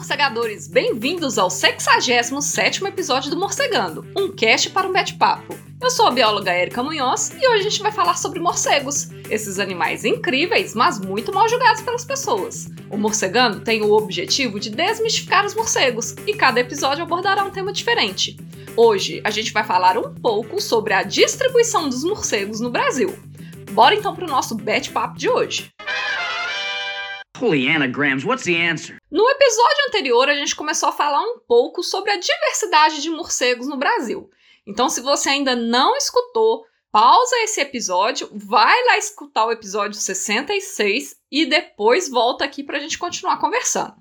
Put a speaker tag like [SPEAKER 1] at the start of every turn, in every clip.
[SPEAKER 1] Morcegadores! Bem-vindos ao 67 episódio do Morcegando, um cast para um bate-papo. Eu sou a bióloga Erika Munhoz e hoje a gente vai falar sobre morcegos, esses animais incríveis, mas muito mal julgados pelas pessoas. O Morcegando tem o objetivo de desmistificar os morcegos e cada episódio abordará um tema diferente. Hoje a gente vai falar um pouco sobre a distribuição dos morcegos no Brasil. Bora então para o nosso bate-papo de hoje.
[SPEAKER 2] What's the answer?
[SPEAKER 1] No episódio anterior, a gente começou a falar um pouco sobre a diversidade de morcegos no Brasil. Então, se você ainda não escutou, pausa esse episódio, vai lá escutar o episódio 66 e depois volta aqui para a gente continuar conversando.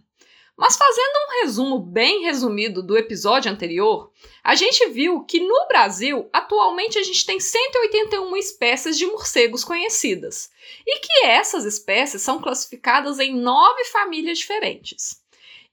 [SPEAKER 1] Mas fazendo um resumo bem resumido do episódio anterior, a gente viu que no Brasil, atualmente a gente tem 181 espécies de morcegos conhecidas, e que essas espécies são classificadas em nove famílias diferentes.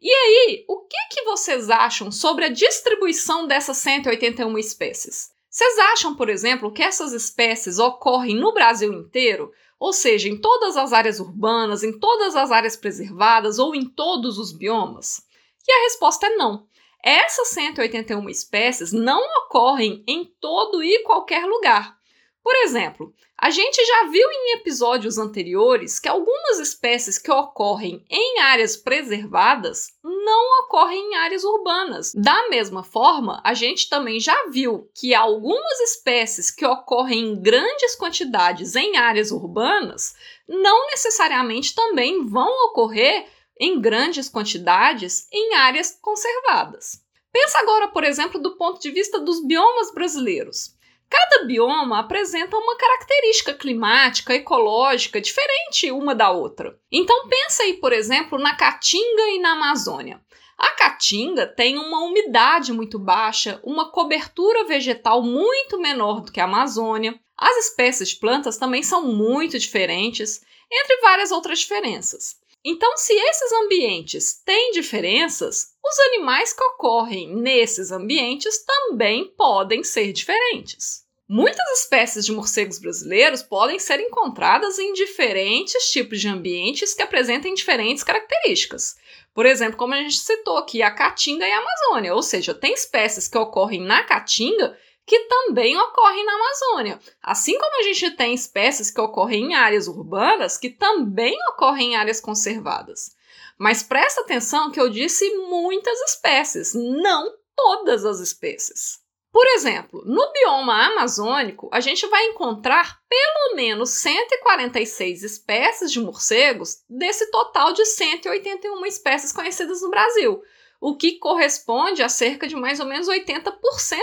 [SPEAKER 1] E aí, o que, que vocês acham sobre a distribuição dessas 181 espécies? Vocês acham, por exemplo, que essas espécies ocorrem no Brasil inteiro? Ou seja, em todas as áreas urbanas, em todas as áreas preservadas ou em todos os biomas? E a resposta é não. Essas 181 espécies não ocorrem em todo e qualquer lugar. Por exemplo, a gente já viu em episódios anteriores que algumas espécies que ocorrem em áreas preservadas não ocorrem em áreas urbanas. Da mesma forma, a gente também já viu que algumas espécies que ocorrem em grandes quantidades em áreas urbanas não necessariamente também vão ocorrer em grandes quantidades em áreas conservadas. Pensa agora, por exemplo, do ponto de vista dos biomas brasileiros. Cada bioma apresenta uma característica climática, ecológica diferente uma da outra. Então pensa aí, por exemplo, na Caatinga e na Amazônia. A caatinga tem uma umidade muito baixa, uma cobertura vegetal muito menor do que a Amazônia. As espécies de plantas também são muito diferentes, entre várias outras diferenças. Então, se esses ambientes têm diferenças, os animais que ocorrem nesses ambientes também podem ser diferentes. Muitas espécies de morcegos brasileiros podem ser encontradas em diferentes tipos de ambientes que apresentem diferentes características. Por exemplo, como a gente citou aqui, a caatinga e a Amazônia, ou seja, tem espécies que ocorrem na caatinga que também ocorrem na Amazônia. Assim como a gente tem espécies que ocorrem em áreas urbanas que também ocorrem em áreas conservadas. Mas presta atenção que eu disse muitas espécies, não todas as espécies. Por exemplo, no bioma amazônico, a gente vai encontrar pelo menos 146 espécies de morcegos desse total de 181 espécies conhecidas no Brasil o que corresponde a cerca de mais ou menos 80%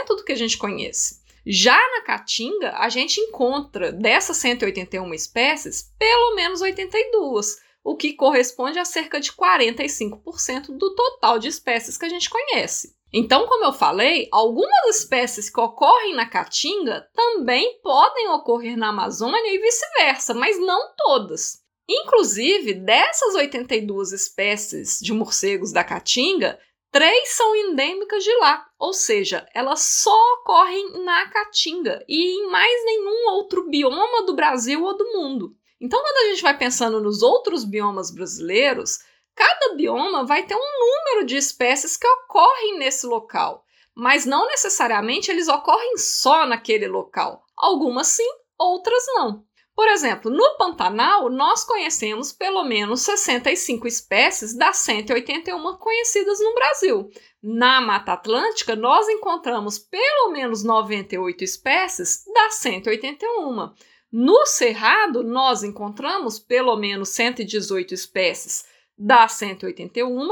[SPEAKER 1] do que a gente conhece. Já na Caatinga, a gente encontra dessas 181 espécies, pelo menos 82, o que corresponde a cerca de 45% do total de espécies que a gente conhece. Então, como eu falei, algumas espécies que ocorrem na Caatinga também podem ocorrer na Amazônia e vice-versa, mas não todas. Inclusive, dessas 82 espécies de morcegos da Caatinga, três são endêmicas de lá, ou seja, elas só ocorrem na Caatinga e em mais nenhum outro bioma do Brasil ou do mundo. Então, quando a gente vai pensando nos outros biomas brasileiros, cada bioma vai ter um número de espécies que ocorrem nesse local, mas não necessariamente eles ocorrem só naquele local. Algumas sim, outras não. Por exemplo, no Pantanal, nós conhecemos pelo menos 65 espécies das 181 conhecidas no Brasil. Na Mata Atlântica, nós encontramos pelo menos 98 espécies das 181. No Cerrado, nós encontramos pelo menos 118 espécies das 181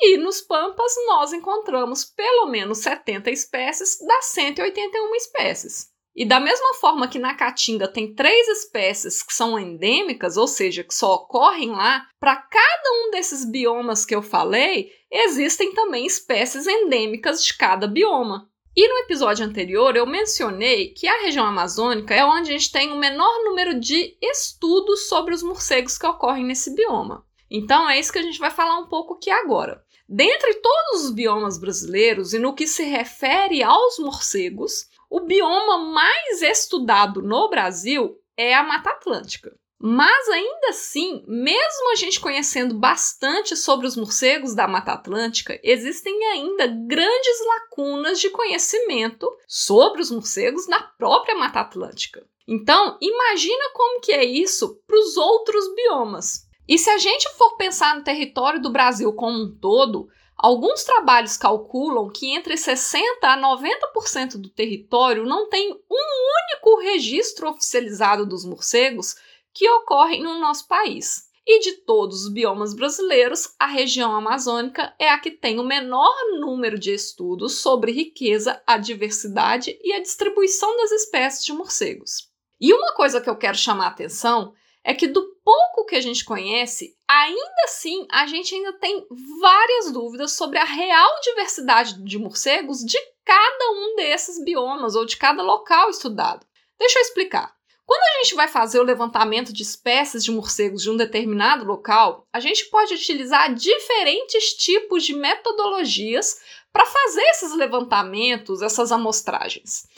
[SPEAKER 1] e nos Pampas nós encontramos pelo menos 70 espécies das 181 espécies. E da mesma forma que na Caatinga tem três espécies que são endêmicas, ou seja, que só ocorrem lá, para cada um desses biomas que eu falei, existem também espécies endêmicas de cada bioma. E no episódio anterior eu mencionei que a região amazônica é onde a gente tem o menor número de estudos sobre os morcegos que ocorrem nesse bioma. Então é isso que a gente vai falar um pouco aqui agora. Dentre todos os biomas brasileiros e no que se refere aos morcegos, o bioma mais estudado no Brasil é a Mata Atlântica. Mas ainda assim, mesmo a gente conhecendo bastante sobre os morcegos da Mata Atlântica, existem ainda grandes lacunas de conhecimento sobre os morcegos na própria Mata Atlântica. Então, imagina como que é isso para os outros biomas. E se a gente for pensar no território do Brasil como um todo, alguns trabalhos calculam que entre 60 a 90% do território não tem um único registro oficializado dos morcegos que ocorrem no nosso país. E de todos os biomas brasileiros, a região amazônica é a que tem o menor número de estudos sobre riqueza, a diversidade e a distribuição das espécies de morcegos. E uma coisa que eu quero chamar a atenção é que do pouco que a gente conhece, ainda assim a gente ainda tem várias dúvidas sobre a real diversidade de morcegos de cada um desses biomas ou de cada local estudado. Deixa eu explicar. Quando a gente vai fazer o levantamento de espécies de morcegos de um determinado local, a gente pode utilizar diferentes tipos de metodologias para fazer esses levantamentos, essas amostragens.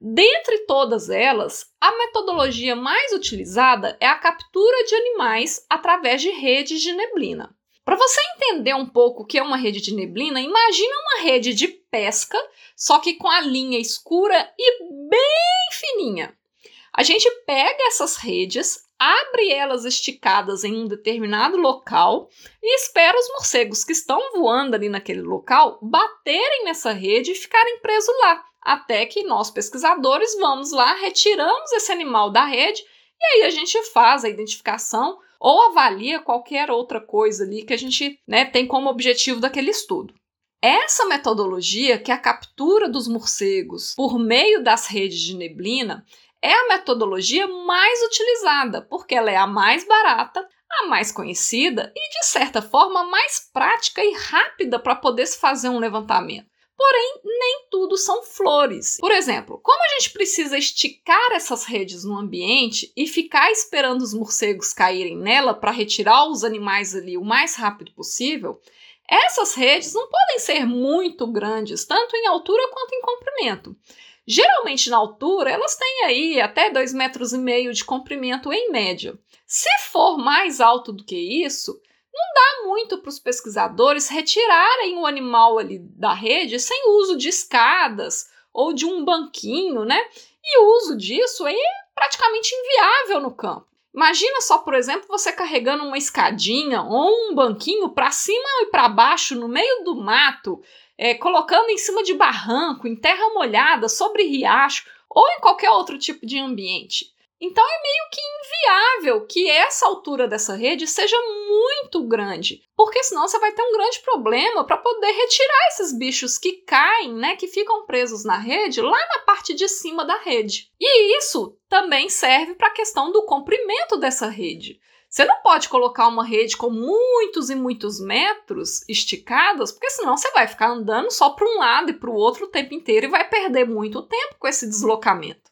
[SPEAKER 1] Dentre todas elas, a metodologia mais utilizada é a captura de animais através de redes de neblina. Para você entender um pouco o que é uma rede de neblina, imagina uma rede de pesca, só que com a linha escura e bem fininha. A gente pega essas redes, abre elas esticadas em um determinado local e espera os morcegos que estão voando ali naquele local baterem nessa rede e ficarem presos lá, até que nós pesquisadores vamos lá, retiramos esse animal da rede e aí a gente faz a identificação ou avalia qualquer outra coisa ali que a gente né, tem como objetivo daquele estudo. Essa metodologia, que é a captura dos morcegos por meio das redes de neblina, é a metodologia mais utilizada, porque ela é a mais barata, a mais conhecida e, de certa forma, mais prática e rápida para poder se fazer um levantamento. Porém, nem tudo são flores. Por exemplo, como a gente precisa esticar essas redes no ambiente e ficar esperando os morcegos caírem nela para retirar os animais ali o mais rápido possível, essas redes não podem ser muito grandes, tanto em altura quanto em comprimento. Geralmente na altura, elas têm aí até 2,5 metros e meio de comprimento em média. Se for mais alto do que isso, não dá muito para os pesquisadores retirarem o animal ali da rede sem uso de escadas ou de um banquinho, né? E o uso disso é praticamente inviável no campo. Imagina só, por exemplo, você carregando uma escadinha ou um banquinho para cima e para baixo no meio do mato, é, colocando em cima de barranco, em terra molhada, sobre riacho ou em qualquer outro tipo de ambiente. Então é meio que inviável que essa altura dessa rede seja muito grande, porque senão você vai ter um grande problema para poder retirar esses bichos que caem, né, que ficam presos na rede, lá na parte de cima da rede. E isso também serve para a questão do comprimento dessa rede. Você não pode colocar uma rede com muitos e muitos metros esticadas, porque senão você vai ficar andando só para um lado e para o outro o tempo inteiro e vai perder muito tempo com esse deslocamento.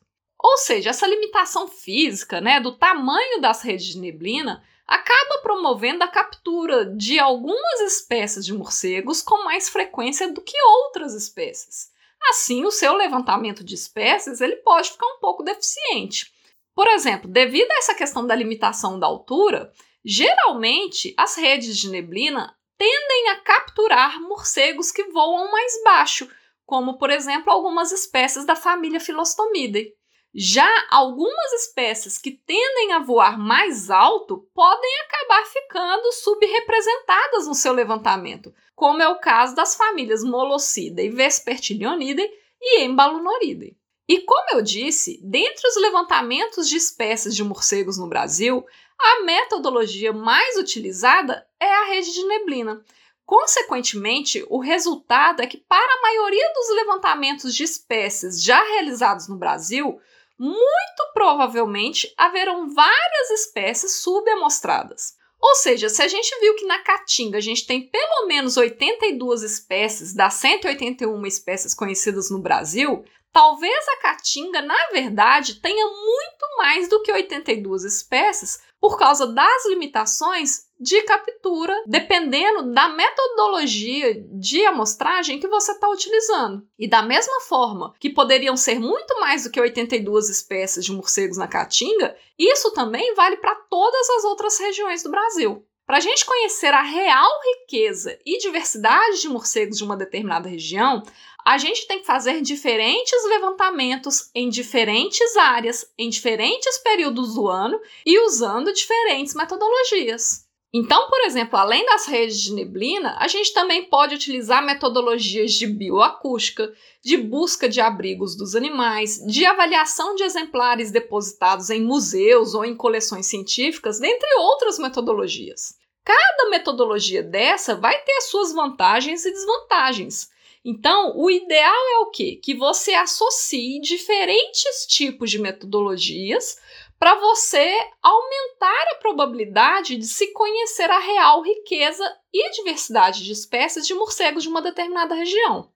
[SPEAKER 1] Ou seja, essa limitação física, né, do tamanho das redes de neblina, acaba promovendo a captura de algumas espécies de morcegos com mais frequência do que outras espécies. Assim, o seu levantamento de espécies ele pode ficar um pouco deficiente. Por exemplo, devido a essa questão da limitação da altura, geralmente as redes de neblina tendem a capturar morcegos que voam mais baixo, como por exemplo algumas espécies da família Philostomidae. Já algumas espécies que tendem a voar mais alto podem acabar ficando subrepresentadas no seu levantamento, como é o caso das famílias Molocidae, Vespertilionidae e Embalunoridae. E como eu disse, dentre os levantamentos de espécies de morcegos no Brasil, a metodologia mais utilizada é a rede de neblina. Consequentemente, o resultado é que, para a maioria dos levantamentos de espécies já realizados no Brasil, muito provavelmente haverão várias espécies subamostradas. Ou seja, se a gente viu que na Caatinga a gente tem pelo menos 82 espécies das 181 espécies conhecidas no Brasil, Talvez a caatinga, na verdade, tenha muito mais do que 82 espécies, por causa das limitações de captura, dependendo da metodologia de amostragem que você está utilizando. E da mesma forma que poderiam ser muito mais do que 82 espécies de morcegos na Caatinga, isso também vale para todas as outras regiões do Brasil. Para a gente conhecer a real riqueza e diversidade de morcegos de uma determinada região, a gente tem que fazer diferentes levantamentos em diferentes áreas, em diferentes períodos do ano e usando diferentes metodologias. Então, por exemplo, além das redes de neblina, a gente também pode utilizar metodologias de bioacústica, de busca de abrigos dos animais, de avaliação de exemplares depositados em museus ou em coleções científicas, dentre outras metodologias. Cada metodologia dessa vai ter suas vantagens e desvantagens. Então, o ideal é o quê? Que você associe diferentes tipos de metodologias para você aumentar a probabilidade de se conhecer a real riqueza e diversidade de espécies de morcegos de uma determinada região.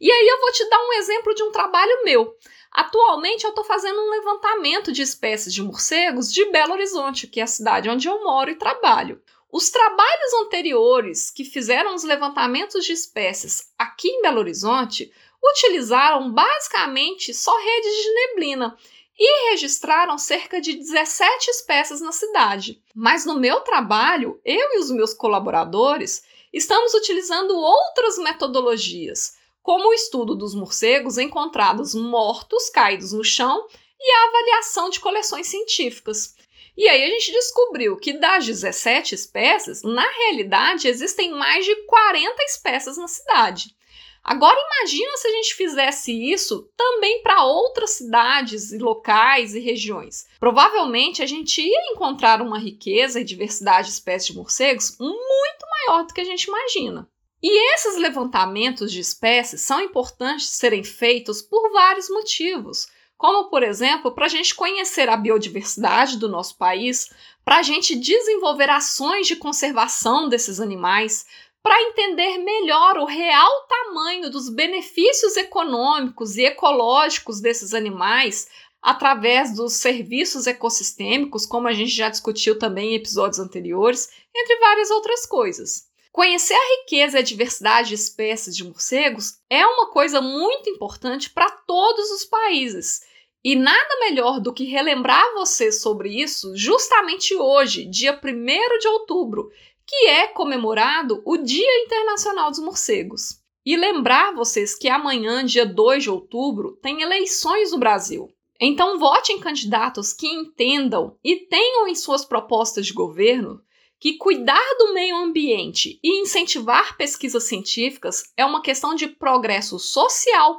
[SPEAKER 1] E aí eu vou te dar um exemplo de um trabalho meu. Atualmente eu estou fazendo um levantamento de espécies de morcegos de Belo Horizonte, que é a cidade onde eu moro e trabalho. Os trabalhos anteriores que fizeram os levantamentos de espécies aqui em Belo Horizonte utilizaram basicamente só redes de neblina e registraram cerca de 17 espécies na cidade. Mas no meu trabalho, eu e os meus colaboradores estamos utilizando outras metodologias, como o estudo dos morcegos encontrados mortos, caídos no chão, e a avaliação de coleções científicas. E aí a gente descobriu que das 17 espécies, na realidade existem mais de 40 espécies na cidade. Agora imagina se a gente fizesse isso também para outras cidades e locais e regiões. Provavelmente a gente ia encontrar uma riqueza e diversidade de espécies de morcegos muito maior do que a gente imagina. E esses levantamentos de espécies são importantes serem feitos por vários motivos como, por exemplo, para a gente conhecer a biodiversidade do nosso país, para a gente desenvolver ações de conservação desses animais, para entender melhor o real tamanho dos benefícios econômicos e ecológicos desses animais através dos serviços ecossistêmicos, como a gente já discutiu também em episódios anteriores, entre várias outras coisas. Conhecer a riqueza e a diversidade de espécies de morcegos é uma coisa muito importante para todos os países e nada melhor do que relembrar você sobre isso justamente hoje, dia 1 de outubro, que é comemorado o Dia Internacional dos Morcegos. E lembrar vocês que amanhã, dia 2 de outubro, tem eleições no Brasil. Então vote em candidatos que entendam e tenham em suas propostas de governo que cuidar do meio ambiente e incentivar pesquisas científicas é uma questão de progresso social